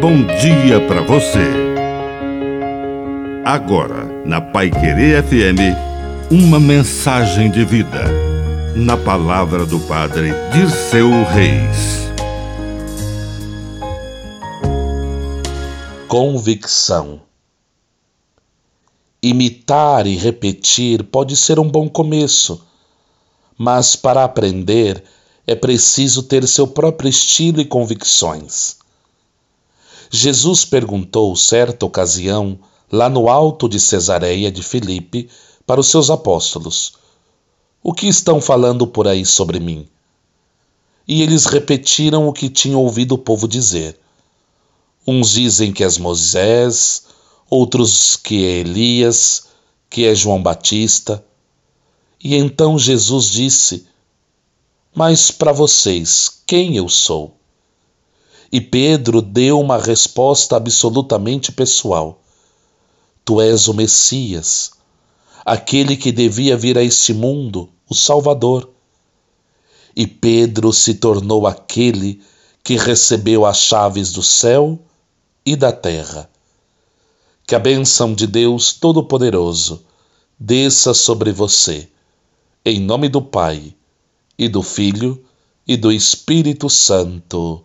bom dia para você. Agora, na Pai Querer FM, uma mensagem de vida. Na palavra do Padre Dirceu Reis. Convicção. Imitar e repetir pode ser um bom começo, mas para aprender é preciso ter seu próprio estilo e convicções. Jesus perguntou, certa ocasião, lá no alto de Cesareia de Filipe, para os seus apóstolos: O que estão falando por aí sobre mim? E eles repetiram o que tinham ouvido o povo dizer. Uns dizem que és Moisés, outros que é Elias, que é João Batista. E então Jesus disse: Mas para vocês, quem eu sou? E Pedro deu uma resposta absolutamente pessoal: Tu és o Messias, aquele que devia vir a este mundo, o Salvador. E Pedro se tornou aquele que recebeu as chaves do céu e da terra. Que a bênção de Deus Todo-Poderoso desça sobre você, em nome do Pai, e do Filho, e do Espírito Santo.